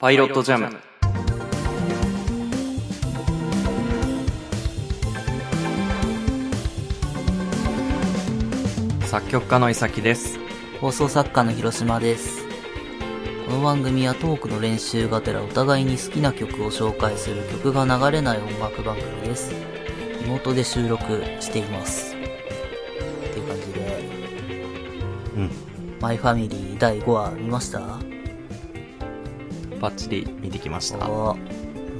パイロットジャム作曲家の伊崎です放送作家の広島です。この番組はトークの練習がてらお互いに好きな曲を紹介する曲が流れない音楽番組です。リモートで収録しています。っていう感じで、うんマイファミリー第5話見ました？バッチリ見てきましたおも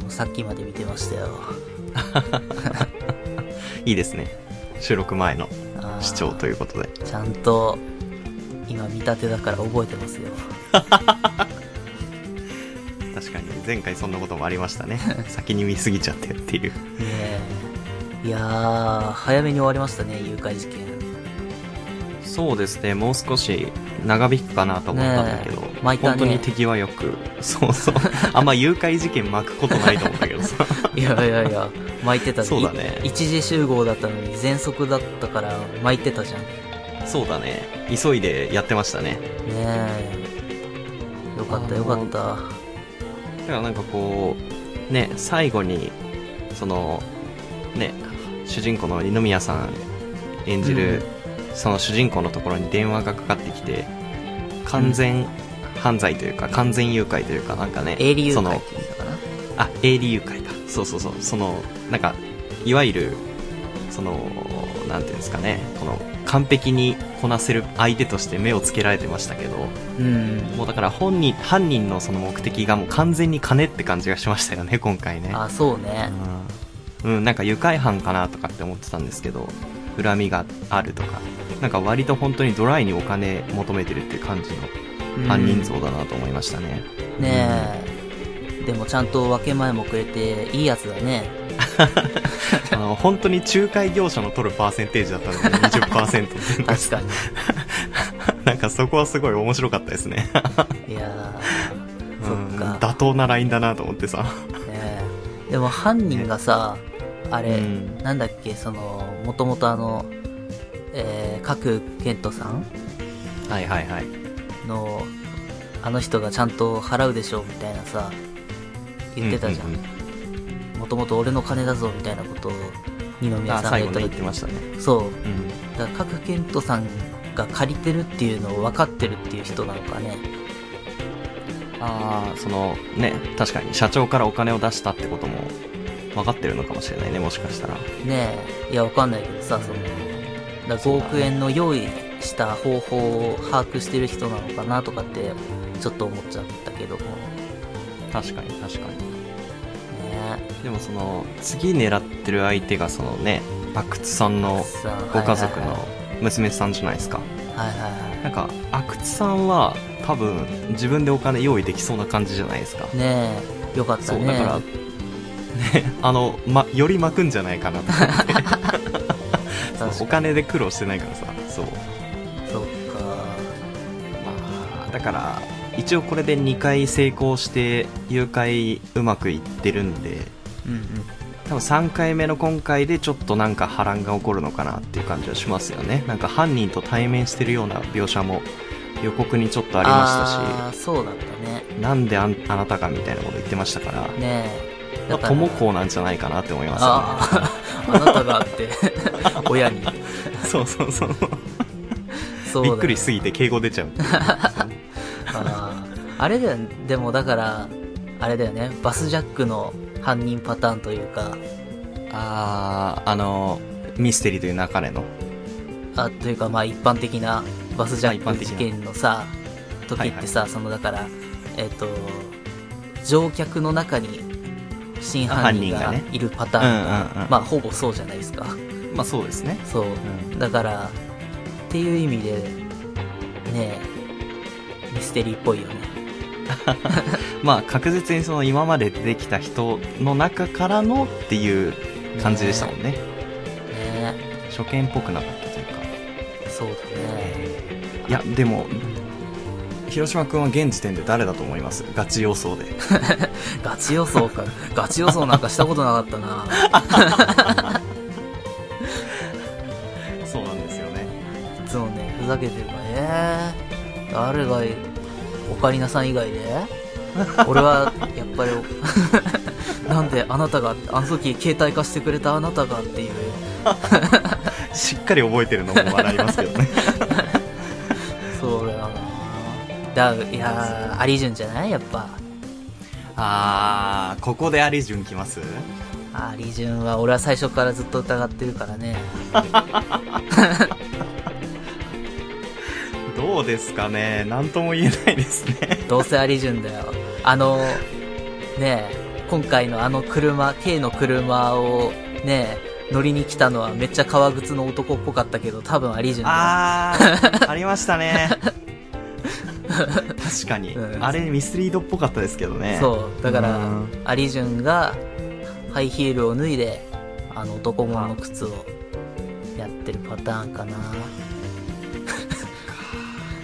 うさっきまで見てましたよ。いいですね収録前の視聴ということでちゃんと、今見立てだから覚えてますよ。確かに前回そんなこともありましたね 先に見すぎちゃってっていうねえ。いやー、早めに終わりましたね、誘拐事件。そうですね。もう少し長引くかなと思ったんだけど、ねね。本当に手際よく。そうそう。あんま誘拐事件巻くことないと思ったけどさ。いやいやいや、巻いてたそうだね。い一時集合だったのに全速だったから巻いてたじゃん。ねそうだね。急いでやってましたね。え。よかったよかった。だからなんかこうね最後にそのね主人公の二宮さん演じる、その主人公のところに電話がかかってきて完全犯罪というか完全誘拐というかなんかね営利誘その拐って言うんだかな？あ営利誘拐だそうそうそう。そのなんかいわゆるそのなんていうんですかね。この完璧にこなせる相手として目をつけられてましたけどうん。もうだから本人犯人のその目的がもう完全に金って感じがしましたよね今回ね。あ、そうね。うん、うん、なんか愉快犯かなとかって思ってたんですけど恨みがあるとかなんか割と本当にドライにお金求めてるって感じの犯人像だなと思いましたね、うん。ねえ。でもちゃんと分け前もくれて、いいやつだね。あの本当に仲介業者の取るパーセンテージだったので20%っていうのが確かに。なんかそこはすごい面白かったですね。いやー、そ うん。っか。妥当なラインだなと思ってさ。ねえ。でも犯人がさ、あれ、うん。なんだっけ、その、もともとあの、えー、角健人さん？はいはいはい。の、あの人がちゃんと払うでしょうみたいなさ、言ってたじゃうん。もともと俺の金だぞみたいなことを二宮さんが言っってましたね。そう。うん。だから角健人さんが借りてるっていうのを分かってるっていう人なのかね。ああそのね確かに社長からお金を出したってことも分かってるのかもしれないねもしかしたらねえ。いや、わかんないけどさ、その、だから5億円の用意した方法を把握してる人なのかなとかって、ちょっと思っちゃったけども。確かに確かにねでもその次狙ってる相手がそのね阿久津さんのご家族のはい娘さんじゃないですかはいはい。なんか阿久津さんは多分自分でお金用意できそうな感じじゃないですかねえ、よかったね。そうだからね あの、ま、より巻くんじゃないかなと思って お金で苦労してないからさそうそっか。まあだから一応これで2回成功して誘拐うまくいってるんでうんうん。多分3回目の今回でちょっとなんか波乱が起こるのかなっていう感じはしますよねなんか犯人と対面してるような描写も予告にちょっとありまあーそうだったね。したしなんであなたがみたいなこと言ってましたから、ねえ。まあ、友子なんじゃないかなって思いますよね。ああ、あなたがって、親に。そうそうそう。そうびっくりしすぎて敬語出ちゃう。あー。あれだよね、でもだから、あれだよね、バスジャックの犯人パターンというか、あーあのミステリーという流れの。あ、というかまあ一般的なバスジャック事件のさ、時ってさ、そのだから、えっ、と、乗客の中に真犯人がいるパターンが、うんうんうん。まあほぼそうじゃないですか。まあそうですね。そう。うん。だから、っていう意味で、ねえ、ミステリーっぽいよね。まあ確実にその今まで出てきた人の中からのっていう感じでしたもんね。ね初見っぽくなかったというか。え、そうだね。いやでも広島君は現時点で誰だと思います？ガチ予想で ガチ予想か。ガチ予想なんかしたことなかったな。そうなんですよねいつもね、ふざけてるから、えー、誰が、オカリナさん以外で？俺は、やっぱり、なんであなたが、あの時携帯化してくれたあなたがっていう。しっかり覚えてるのも笑いますけどね。だいやー、アリジュンじゃない？やっぱ。あー、ここでアリジュン来ます？アリジュンは俺は最初からずっと疑ってるからね。どうですかね？なんとも言えないですね。どうせアリジュンだよ。あの、ねえ、今回のあの車、K の車をねえ、乗りに来たのはめっちゃ革靴の男っぽかったけど、多分アリジュンだよ。あー、ありましたね。確かに、うんあれミスリードっぽかったですけどね。そう。だからうん、アリジュンが、ハイヒールを脱いで、あの男物の靴をやってるパターンかな。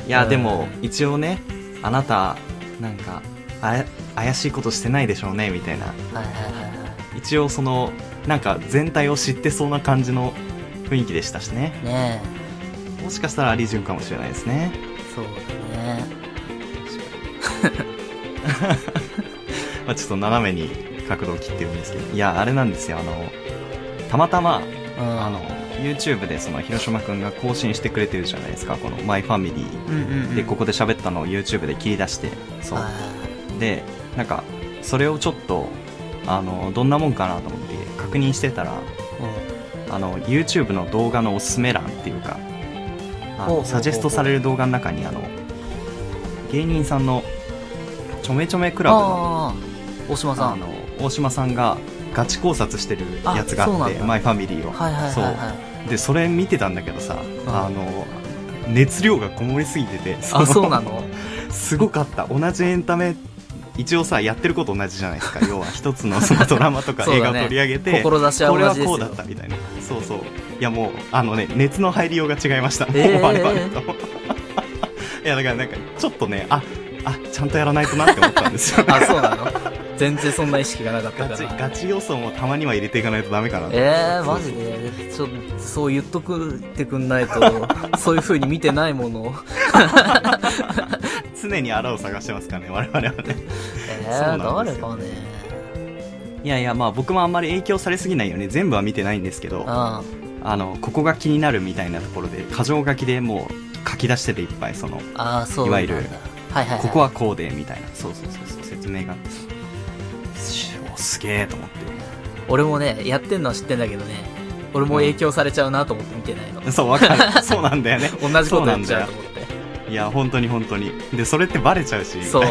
いや、うんでも、一応ね、あなた、なんか、あや怪しいことしてないでしょうね、みたいな。はいはいはいはい。一応その、なんか全体を知ってそうな感じの雰囲気でしたしね。ねもしかしたらアリジュンかもしれないですね。え、そうだね。まあちょっと斜めに角度を切ってるんですけど。いや、あれなんですよ、あの、たまたま、うん。あの、YouTube でその広島くんが更新してくれてるじゃないですか、このマイファミリー。うんうんうん。で、ここで喋ったのを YouTube で切り出して、そう。はで、なんか、それをちょっと、あの、どんなもんかなと思って確認してたら、いうんあの、YouTube の動画のおすすめ欄っていうか、あの、サジェストされる動画の中に、あの、芸人さんの、ちょめちょめクラブの、大島さん。あの、大島さんがガチ考察してるやつがあって、マイファミリーを。はいはいはいそうはい。で、それ見てたんだけどさ、んあの、熱量がこもりすぎてて、あ、のそうなの？すごかった。同じエンタメ、一応さ、やってること同じじゃないですか。要は一つのそのドラマとか映画を取り上げて、志はこれ。はこうだったみたいな。そうそう。いやもう、あのね、熱の入りようが違いました。もうえー我々と。いやだからなんか、ちょっとね、あ、あ、ちゃんとやらないとなって思ったんですよ、ね。あ、そうなの？全然そんな意識がなかったガチ。ガチ要素もたまには入れていかないとダメかなってえー、マジで？ちょっと、そう言っとくってくんないと、そういう風に見てないものを。常にあらを探してますからね、我々はね。えー、そうなんですよ誰かね。いやいや、まあ僕もあんまり影響されすぎないように全部は見てないんですけど、うん。ああの、ここが気になるみたいなところで、箇条書きでもう書き出してていっぱい、その。いわゆるはいはい、はい。ここはこうで、みたいな、そうそうそうそう、説明があって、しおすげえと思って。俺もね、やってんのは知ってんだけどね、俺も影響されちゃうなと思って見てないの。そう、わかる。そうなんだよね。同じことなんだよゃうと思って。いや、本当に本当に。で、それってバレちゃうし、そう、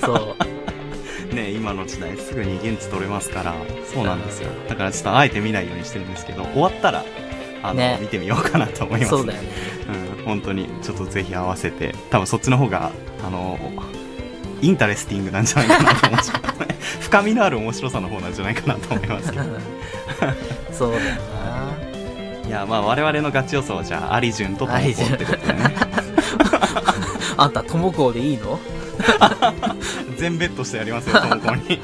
そ ね、今の時代すぐに言質取れますから、そうなんですよ。だからちょっとあえて見ないようにしてるんですけど、終わったら、あの、ね見てみようかなと思う。います。そうだよね。うん、本当に、ちょっとぜひ合わせて、多分そっちの方が、あの、 interesting なんじゃないかなと思うんですけどね。深みのある面白さの方なんじゃないかなと思いますけど。そうだよいや、まあ我々のガチ予想はじゃあ、アリジュンとトモコってことでね。な。あんた、トモコでいいの？全ベットしてやりますよ、トモコに。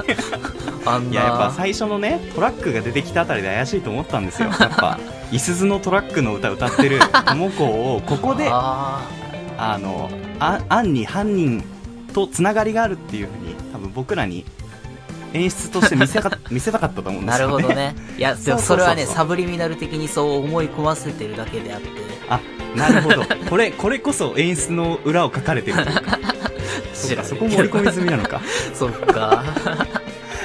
あんな。いや、やっぱ最初のね、トラックが出てきたあたりで怪しいと思ったんですよ。やっぱ、いすずのトラックの歌歌ってるトモコを、ここで、ああの、あ、案に犯人とつながりがあるっていうふうに、多分僕らに演出として見せか 見せたかったと思うんですよね。るほどね。いや、でもそれはね、サブリミナル的にそう思い込ませてるだけであって。あ、なるほど。これ、これこそ演出の裏を書かれてるというか。そうか、そこ盛り込み済みなのか。そっか。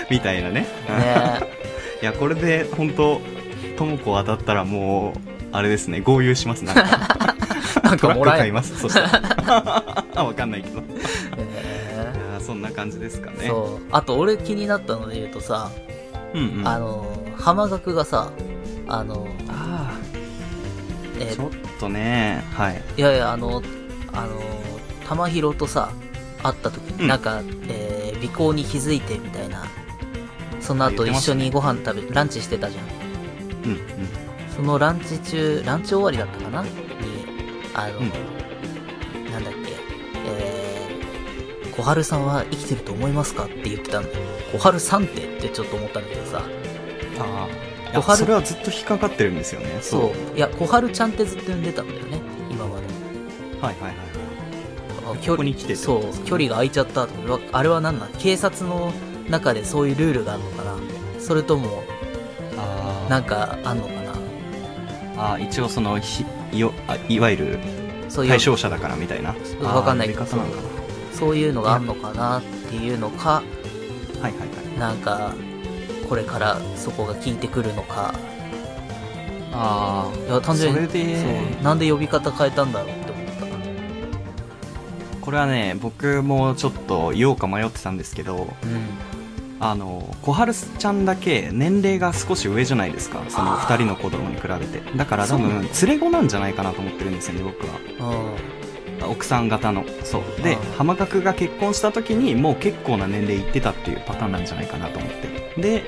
みたいなね。ねいや、これで、本当ともこ当たったらもう、あれですね、合流します。なんか、なんかもらえる。買います。そしたら。あ、わかんないけど。いえやそんな感じですかね。ーそう。あと、俺気になったので言うとさ、うんうん。あの、浜学がさ、あの、あえーーちょっとね、はい。いやいや、あの、あの、玉広とさ、会った時に、うんなんか、えー、尾行に気づいてみたいな、その後一緒にご飯食べ、ランチしてたじゃん。うんうん。そのランチ中、ランチ終わりだったかな？に、あの、うんなんだっけ、えー、小春さんは生きてると思いますかって言ってたんだよ。小春さんってってちょっと思ったんだけどさ、ああ。小春それはずっと引っかかってるんですよね。そう。いや、小春ちゃんってずっと呼んでたんだよね、今まで。はいはいはいはい。あ距離ここに来てってそう距離が空いちゃったと思ってあれは何なん警察の中でそういうルールがあるのかな？それともあなんかあんのかな？あー一応そのひよあいわゆる対象者だからみたいな。わかんない。あー呼び方なのかそういうのがあんのかなっていうのかなはいはいはい。なんかこれからそこが効いてくるのか。あいや単純にそれでそうなんで呼び方変えたんだろうって思った。これはね僕もちょっと言おうか迷ってたんですけどうんあの小春ちゃんだけ年齢が少し上じゃないですか。そのあー2人の子供に比べて。だから多分連れ子なんじゃないかなと思ってるんですよね僕は。う奥さん方の。そう。で浜角が結婚した時にもう結構な年齢いってたっていうパターンなんじゃないかなと思って。で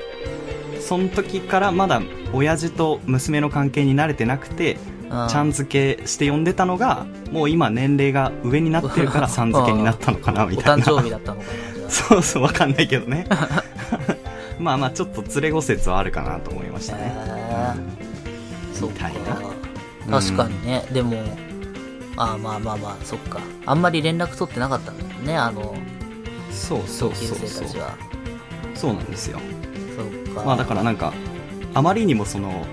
その時からまだ親父と娘の関係に慣れてなくてんちゃん付けして呼んでたのがもう今年齢が上になってるから さん付けになったのかなみおたいな。誕生日だったのかなそうそうわかんないけどね。まあまあちょっと連れ子説はあるかなと思いましたね、へうん。そっか。みたいな。確かにね、でもあまあまあまあそっか。あんまり連絡取ってなかったんだよねあのそうそうそうそう。生たちは。そうなんですよ。そっか。まあだからなんかあまりにもその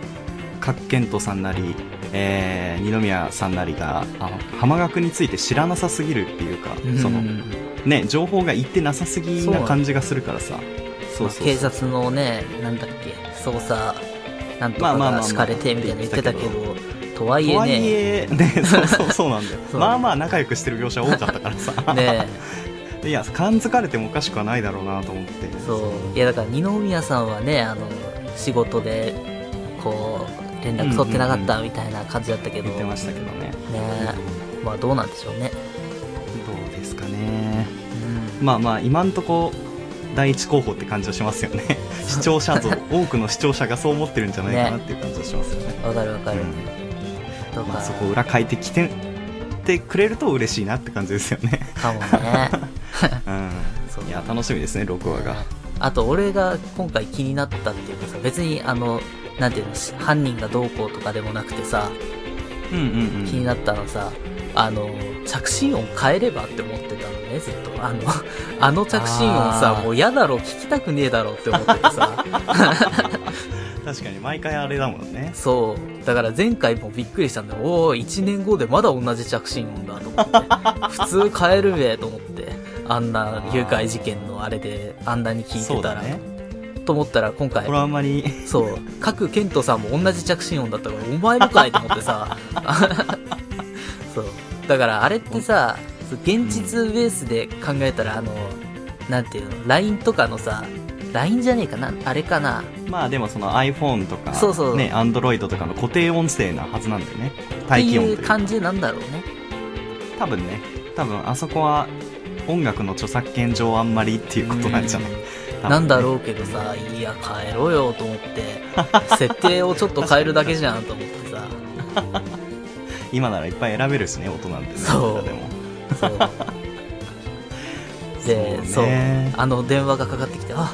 角健人さんなり、えー、二宮さんなりがあの浜学について知らなさすぎるっていうか、うん。そのね情報がいってなさすぎな感じがするからさ。そうそうそう。警察のねなんだっけ捜査なんとかまあまあまあまあ。が敷かれてみたいな言ってたけどとはいとはいえね。えね そうそうそうなんだよ。まあまあ仲良くしてる業者多かったからさ。ね。いや感づかれてもおかしくはないだろうなと思って。そう。いやだから二宮さんはねあの仕事でこう連絡取ってなかったみたいな感じだったけど、言ってましたけどね。ね。まあどうなんでしょうねまあまあ今んとこ第一候補って感じはしますよね。視聴者像。多くの視聴者がそう思ってるんじゃないかなっていう感じはしますよね。わかるわかる、うん。まあ、そこ裏書いてきてってくれると嬉しいなって感じですよね。かもね。そううんいや楽しみですね6話が。あと俺が今回気になったっていうかさ別にあのなんていうのし犯人がどうこうとかでもなくてさうんうんうん。気になったのさあの着信音変えればって思ってたのねずっとあの あの着信音さもう嫌だろ聞きたくねえだろって思っててさ。確かに毎回あれだもんね。そう。だから前回もびっくりしたんだよ。おお1年後でまだ同じ着信音だと思って。普通変えるべと思って。あんな誘拐事件のあれであんなに聞いてたら、と思ったら今回これはあんまり。そう、各ケントさんも同じ着信音だったから、お前もかいと思ってさ。そう。だからあれってさ、そう現実ベースで考えたら、あの、なんていうの、LINE とかのさ、LINE じゃねえかなあれかな。まあでもその iPhone とかそうそう。ね Android とかの固定音声なはずなんだよね。って待機音いう。というか感じなんだろうね。多分ね多分あそこは音楽の著作権上あんまりっていうことなんじゃない、ね。なんだろうけどさ、いや、変えろよと思って、設定をちょっと変えるだけじゃんと思ってさ。今ならいっぱい選べるしね音なんてね。そう。でも。そう。で、そそうあの電話がかかってきて、あ、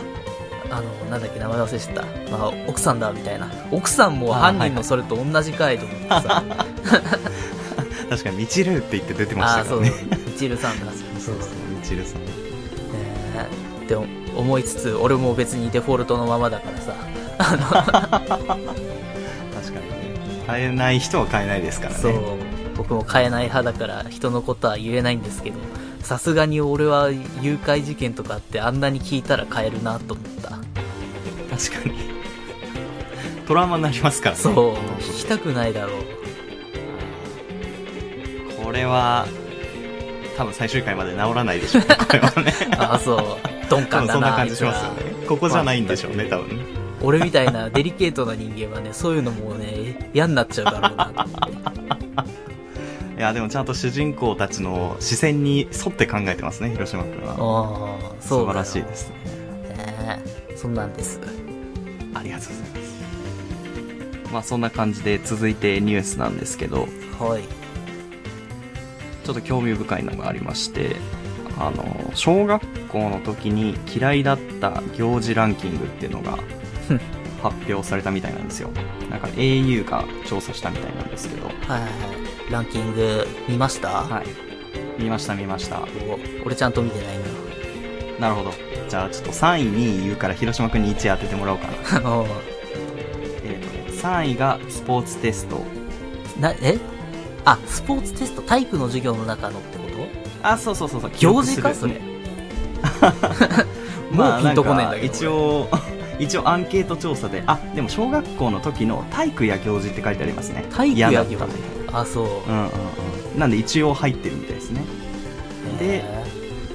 あの、なんだっけ、名前忘れてた。まあ、奥さんだ、みたいな。奥さんもあ犯人のそれと同じかいと思ってさ。確かにみちるって言って出てましたからねみちるさんだ。そうそうみちるさんねえって思いつつ、俺も別にデフォルトのままだからさ。確かにね変えない人は変えないですからねそう。僕も変えない派だから人のことは言えないんですけど、さすがに俺は誘拐事件とかってあんなに聞いたら変えるなと思った。確かにトラウマになりますからねそう、聞きたくないだろう。これは多分最終回まで治らないでしょうね これはねああ、そう。鈍多感だな。分そんな感じしますよねここじゃないんでしょうね多分ね俺みたいなデリケートな人間はね、そういうのもね、嫌になっちゃうだろうなと。いやでもちゃんと主人公たちの視線に沿って考えてますね広島君は。ああ、素晴らしいです。ねねそんなんです。ありがとうございます。まあそんな感じで続いてニュースなんですけど。はい。ちょっと興味深いのがありましてあの小学校の時に嫌いだった行事ランキングっていうのが発表されたみたいなんですよなんか au が調査したみたいなんですけどはいはいはい。ランキング見ました？はい見ました見ました。お俺ちゃんと見てないなるほど。じゃあちょっと3位に言うから広島くんに1位当ててもらおうかな。な。おうえっ、とね、3位がスポーツテスト。な、え？あ、スポーツテスト、体育の授業の中のってこと？あ、そうそうそうそう。行事か？それ。もうピンとこねえんだけどまあ一応、一応アンケート調査で、あ、でも小学校の時の体育や行事って書いてありますね。体育や嫌だった行事。あ、そう。うんうんうん。なんで一応入ってるみたいですね。でへ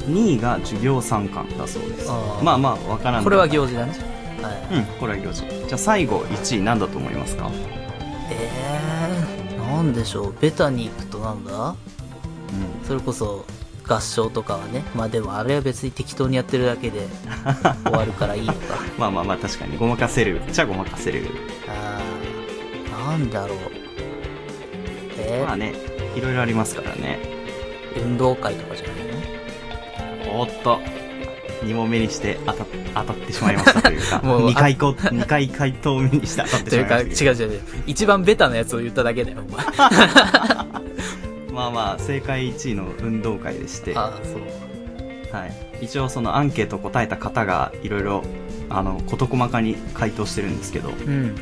2位が授業参観だそうですまあまあ、わからんーこれは行事だね。はい。うん、これは行事。じゃあ最後1位なんだと思いますか？えー、なんでしょう。ベタに行くとなんだ？うん。それこそ、合唱とかはね。まあでもあれは別に適当にやってるだけで 終わるからいいのか。まあまあまあ確かにごまかせる。じゃあごまかせる。あー、なんだろう。え？まあね、いろいろありますからね。運動会とかじゃないの？おっと。2問目にして当た当たってしまいましたというか、もう2回こ、二回回答目にして当たってしというか、違まいましたけう違う違う。一番ベタなやつを言っただけだよ、お前。ど。まあまあ、正解1位の運動会でして、はあー、そう。い。一応そのアンケート答えた方がいろいろ、あの、事細かに回答してるんですけど、うん。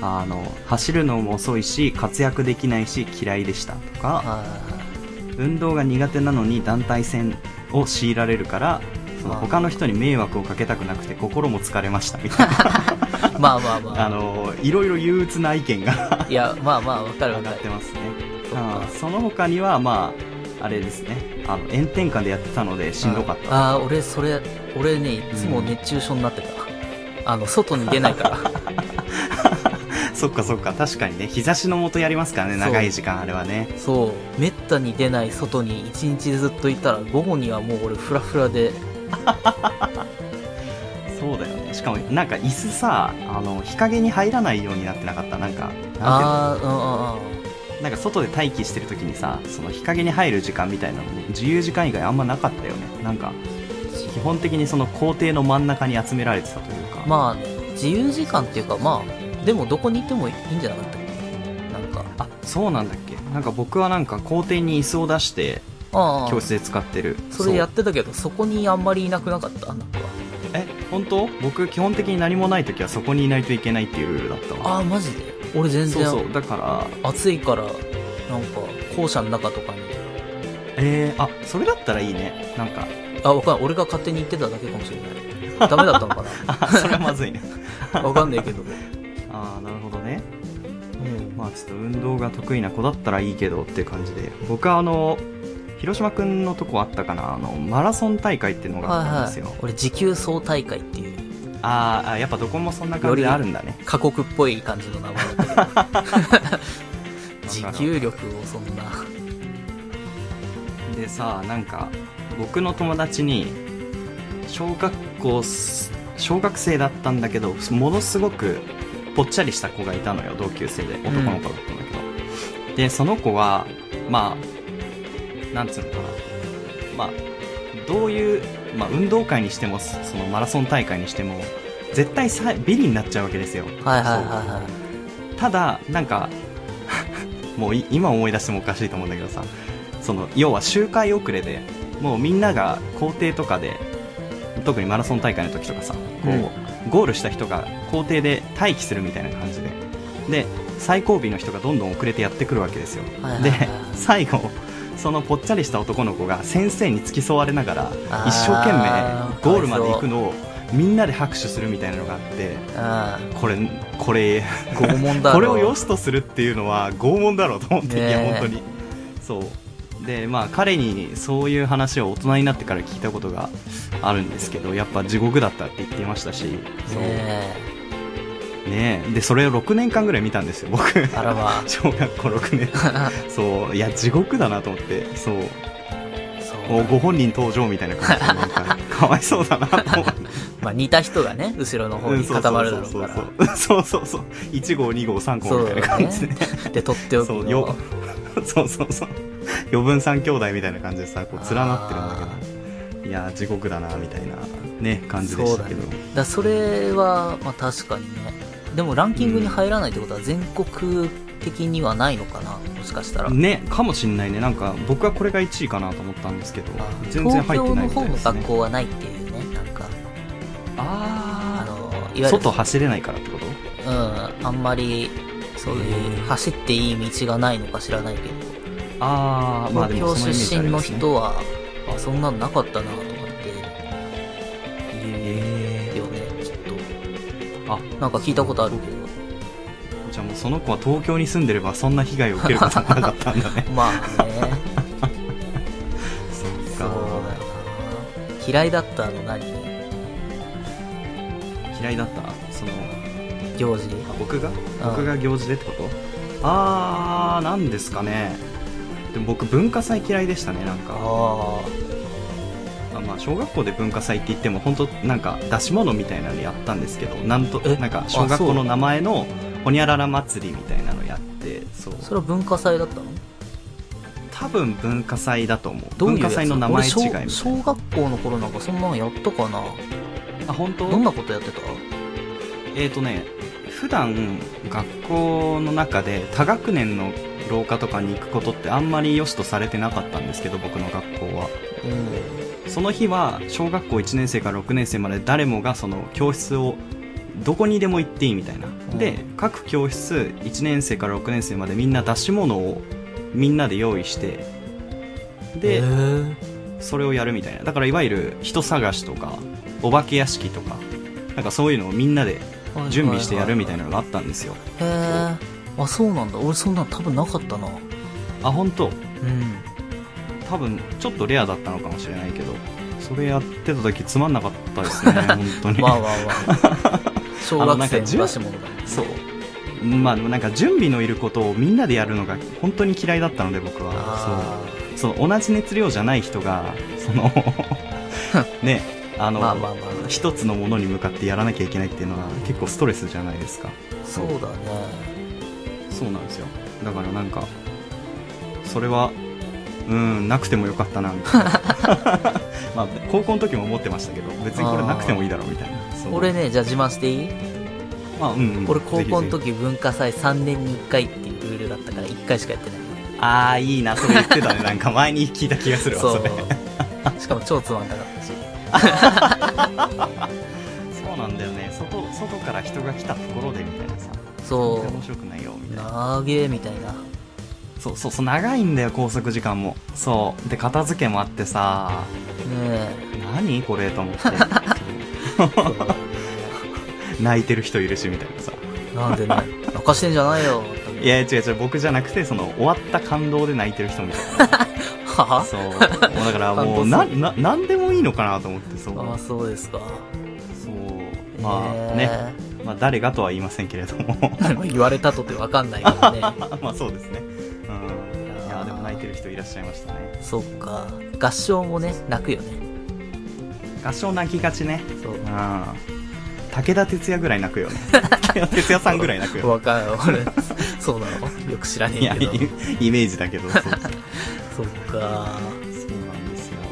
あの、走るのも遅いし、活躍できないし嫌いでしたとか、あ運動が苦手なのに団体戦を強いられるからその他の人に迷惑をかけたくなくて心も疲れました。みたいなーまあまあまあ。あのいろいろ憂鬱な意見がいや、まあまあ、わかるわ上かってますね。そその他にはまああれですね。あの炎天下でやってたのでしんどかった。ああー、俺、それ、俺ね、いつも熱中症になってた。あの、外に出ないから。そっかそっか。確かにね。日差しの下やりますからね長い時間あれはね。そう。めったに出ない外に一日ずっといたら、午後にはもう俺フラフラで、そうだよね。しかもなんか椅子さあの日陰に入らないようになってなかった？なんかなんていうの？ああ、うんうんうん。なんか外で待機してる時にさその日陰に入る時間みたいなのも自由時間以外あんまなかったよね。なんか基本的にその校庭の真ん中に集められてたというか、まあね、自由時間っていうか、まあ、でもどこにいてもいいんじゃなかったっけ？なんか、あそうなんだっけ？なんか僕はなんか校庭に椅子を出して教室で使ってる。それやうってたけど、そこにあんまりいなくなかった？なんか。え本当？僕基本的に何もない時はそこにいないといけないっていうルールだったわ。ああ、マジで？俺全然、そうそう。だから。暑いから、なんか、校舎の中とかに。えー、あそれだったらいいね。なんか。あ、わかんない。俺が勝手に言ってただけかもしれない。ダメだったのか あそれはまずいね。な わかんないけど。ああなるほどね。うん。まあちょっと運動が得意な子だったらいいけどっていう感じで。僕はあの広島くんのとこあったかな？あのマラソン大会っていうのがあったんですよ、俺、持久走大会っていう、あーあやっぱどこもそんな感じであるんだね。過酷っぽい感じの名前だった。けど。持久力をそんな。でさなんか僕の友達に小学校す小学生だったんだけどものすごくぽっちゃりした子がいたのよ。同級生で。男の子だったんだけど、でその子はまあなんつうのかな。まあどういう、まあ、運動会にしてもそのマラソン大会にしても絶対さビリになっちゃうわけですよ。はいはいはいはただなんか もうい今思い出してもおかしいと思うんだけどさその要は周回遅れでもうみんなが校庭とかで特にマラソン大会の時とかさこう、うん。ゴールした人が校庭で待機するみたいな感じで。で最後尾の人がどんどん遅れてやってくるわけですよ、はいはいはい。で最後そのぽっちゃりした男の子が先生に付き添われながら一生懸命ゴールまで行くのをみんなで拍手するみたいなのがあってこれこれあ、拷問だろ。これを良しとするっていうのは拷問だろうと思って、ねえ。いや本当に。そう。でまあ彼にそういう話を大人になってから聞いたことがあるんですけどやっぱ地獄だったって言っていましたしそう。ねねえ。でそれを6年間ぐらい見たんですよ僕。え。あらまあ。小学校6年。そう。いや地獄だなと思って。そう。そう。ご本人登場みたいな感じでなんか。かわいそうだなと思って。まあ似た人がね、後ろの方に固まるだろうから。そうそうそう。そう1号2号3号みたいな感じで、で、取っておくの。そうよそうそうそう。余分三兄弟みたいな感じでさこう連なってるんだけど。いや地獄だなみたいなね感じでしたけど、そだそれは、まあ確かにね。でもランキングに入らないってことは全国的にはないのかな？もしかしたら。ねかもしんないね。なんか僕はこれが1位かなと思ったんですけどあ全然入ってないみた東京の方のいですね学校はないっていうね、なんか、ああの、いわあゆる、外走れないからってこと？うん、あんまり、そういへう、ー。走っていい道がないのか知らないけど、ああまあ東京出身の人は、あ、そんなのなかったなあと。なんか聞いたことあるけど。じゃあもうその子は東京に住んでればそんな被害を受けることもなかったんだね。まあね。そうだよかな。嫌いだったの何？嫌いだった？その行事？あ僕が？ん。僕が行事でってこと？あーなんですかね。でも僕文化祭嫌いでしたねなんか。ああまあ小学校で文化祭って言っても本当なんか出し物みたいなのやったんですけどなんとえ？なんか小学校の名前のほにゃらら祭りみたいなのやってそう。あ。それは文化祭だったの？多分文化祭だと思う。文化祭の名前違いみたいな。俺小小学校の頃なんかそんなのやったかな？あ本当？どんなことやってた？えーとね普段学校の中で多学年の廊下とかに行くことってあんまり良しとされてなかったんですけど僕の学校は。うん。その日は小学校1年生から6年生まで誰もがその教室をどこにでも行っていいみたいな、んで各教室1年生から6年生までみんな出し物をみんなで用意してで、それをやるみたいなだからいわゆる人探しとかお化け屋敷とかなんかそういうのをみんなで準備してやるみたいなのがあったんですよへえ。あ、そうなんだ。俺そんなの多分なかったな。あ本当？うん。多分ちょっとレアだったのかもしれないけどそれやってた時つまんなかったですね 本当にまあまあまあ。小学生のだね。そうまあなんか準備のいることをみんなでやるのが本当に嫌いだったので僕はあそうその同じ熱量じゃない人がその ねああ。の、まあまあまあ。一つのものに向かってやらなきゃいけないっていうのは結構ストレスじゃないですかそうだね。そうなんですよだからなんかそれはうんなくてもよかったなみたいな。まあ高校の時も思ってましたけど別にこれなくてもいいだろうみたいな。俺ね、じゃあ自慢していい？まあうん、うん、俺高校の時文化祭3年に1回っていうルールだったから1回しかやってない。ああいいな。それ言ってたね。なんか前に聞いた気がするわそれ。しかも超つまんなかったし。そうなんだよね。外外から人が来たところでみたいなさ。そ全然面白くないよみう。たいな。えみたいな。そうそうそう長いんだよ拘束時間も。そう。で片付けもあってさ。ね何？これと思って。え。泣いてる人いるしみたいなさ。なんでね、泣かしてんじゃないよ。いや違う違う。僕じゃなくてその終わった感動で泣いてる人みたいな。はそう。もうだからもうなな何でもいいのかなと思ってそう。ああ、そうですか。そう。まあね、え。まあ、誰がとは言いませんけれども。ー言われたとってわかんないけどね。まあそうですね人いらっしゃいましたねそっか。合唱もね、泣くよね。合唱泣きがちねそう。うん武田鉄矢ぐらい泣くよね 武田鉄矢さんぐらい泣くよわかる。俺、そうなのよく知らねえけど。イイメージだけどそうそうそうそっか。なんですよね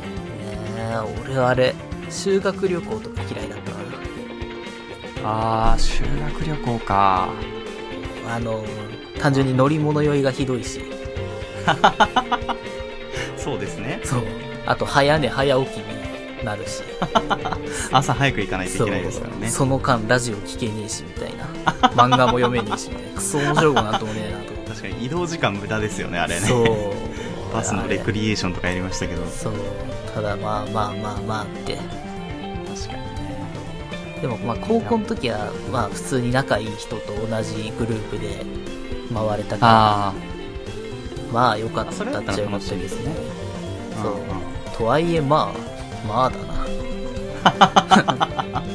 え、俺はあれ、修学旅行とか嫌いだったああ修学旅行かな。あの、単純に乗り物酔いがひどいし。そうですねそう。あと、早寝早起きになるし。朝早く行かないといけないですからねその間、ラジオ聞けねえし、みたいな。漫画も読めねえし、みたいな。クソ面白いなんともねえなと。確かに移動時間無駄ですよねあれねそう。バスのレクリリエーションとかやりましたけどそう。ただまあまあまあまあって。確かにねでもまあ高校の時は、まあ普通に仲いい人と同じグループで回れたから、あまあよかったっちゃよかったですね。そう。とはいえまあ、まあだな。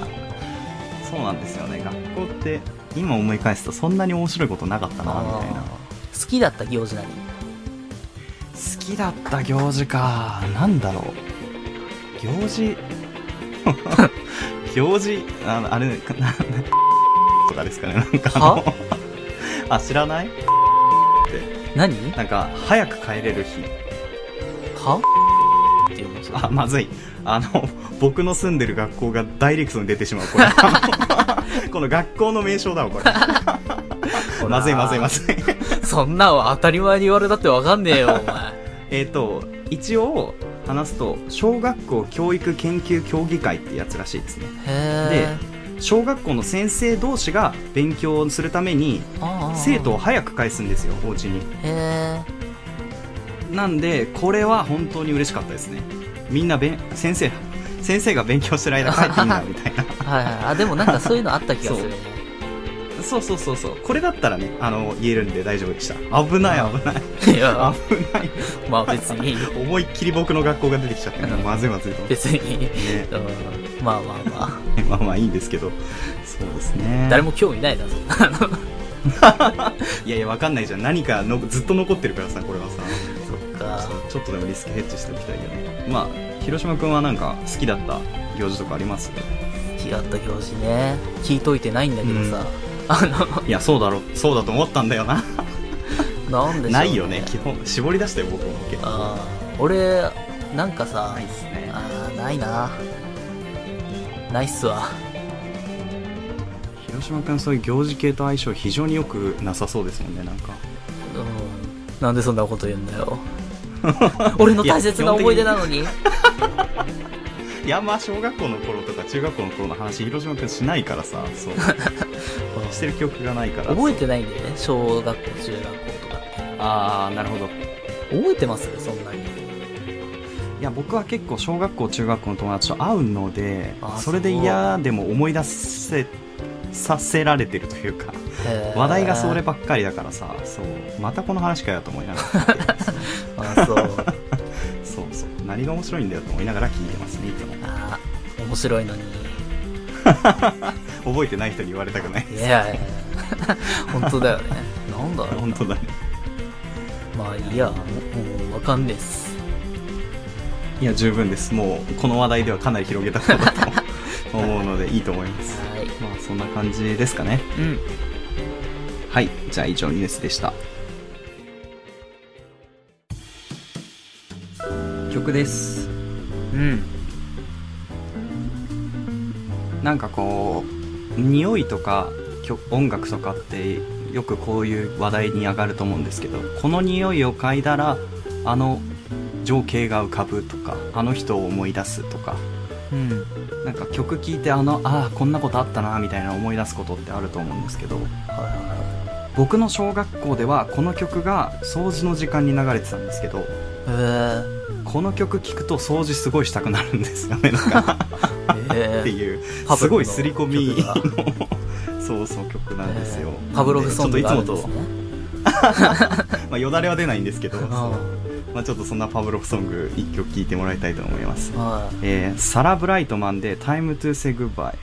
そうなんですよね。学校って今思い返すとそんなに面白いことなかったなみたいな。好きだった行事何？好きだった行事か。なんだろう。行事？行事？ああれなとかですかね。なんかあの。あ知らない？何？なんか早く帰れる日。は？っていうあまずい。あの僕の住んでる学校がダイレクトに出てしまう。これ。この学校の名称だわこれ。まずいまずいまずい。そんなんは当たり前に言われたってわかんねえよ、お前。えっ、と一応話すと小学校教育研究協議会ってやつらしいですね。へ小学校の先生同士が勉強するためにー。生徒を早く返すんですよお家に。へなんでこれは本当に嬉しかったですね。みんなべん先生先生が勉強してる間帰っていいんだ みたいな。ー。はいはい。あ、でもなんかそういうのあった気がする。ね。そうそうそうそう。これだったらねあの言えるんで大丈夫でした。危ない危ない。いや、危ない。まあ別に、思いっきり僕の学校が出てきちゃって、まずいまずいと別に、ね。うん、まあまあまあ。まあまあいいんですけど。そうですね。誰も興味ないだろ。いやいやわかんないじゃん。何かのずっと残ってるからさこれはさ。そっか。ちょっとでもリスクヘッジしておきたいよね。まあ広島君はなんか好きだった行事とかあります？違った行事ね。聞いといてないんだけどさ。あの、いやそうだろ。そうだと思ったんだよな。なんでね。ないよね。基本絞り出したよ僕も。俺、なんかさ、ないっすね。ああ、ないな。ないっすわ。広島君そういう行事系と相性非常によくなさそうですもんねなんかうん。なんでそんなこと言うんだよ。俺の大切な思い出なのに。いやまあ小学校の頃とか中学校の頃の話広島君しないからさそう してる記憶がないから覚えてないんだよね。小学校、中学校とか。ああなるほど覚えてます？そんなに。いや僕は結構小学校中学校の友達と会うのであそれで嫌でも思い出せさせられてるというか話題がそればっかりだからさそうまたこの話かよと思いながら あ、そう。そうそう何が面白いんだよと思いながら聞いてますねいつもあー面白いのに。覚えてない人に言われたくないいやいや本当だよね。なんだろう。本当だねまあいいや、もうもうわかんねえっす。いや十分ですもうこの話題ではかなり広げたことだと思うのでいいと思いますはい。まあそんな感じですかねうん。はいじゃあ以上ニュースでした曲ですうん。なんかこう匂いとか曲音楽とかってよくこういう話題に上がると思うんですけどこの匂いを嗅いだらあの情景が浮かぶとかあの人を思い出すとか。うん。なんか曲聴いてあのああこんなことあったなみたいな思い出すことってあると思うんですけど。はいは僕の小学校ではこの曲が掃除の時間に流れてたんですけど。いはい。この曲聴くと掃除すごいしたくなるんですよねなんか。えー、っていう。すごい刷り込みの そうそう曲なんですよ、えーパブロフソングがあるんちょっといつですねもと、まあ、よだれは出ないんですけど、まあ、ちょっとそんなパブロフソング一曲聴いてもらいたいと思います、はい。えーサラ・ブライトマンで「Time to Say Goodbye」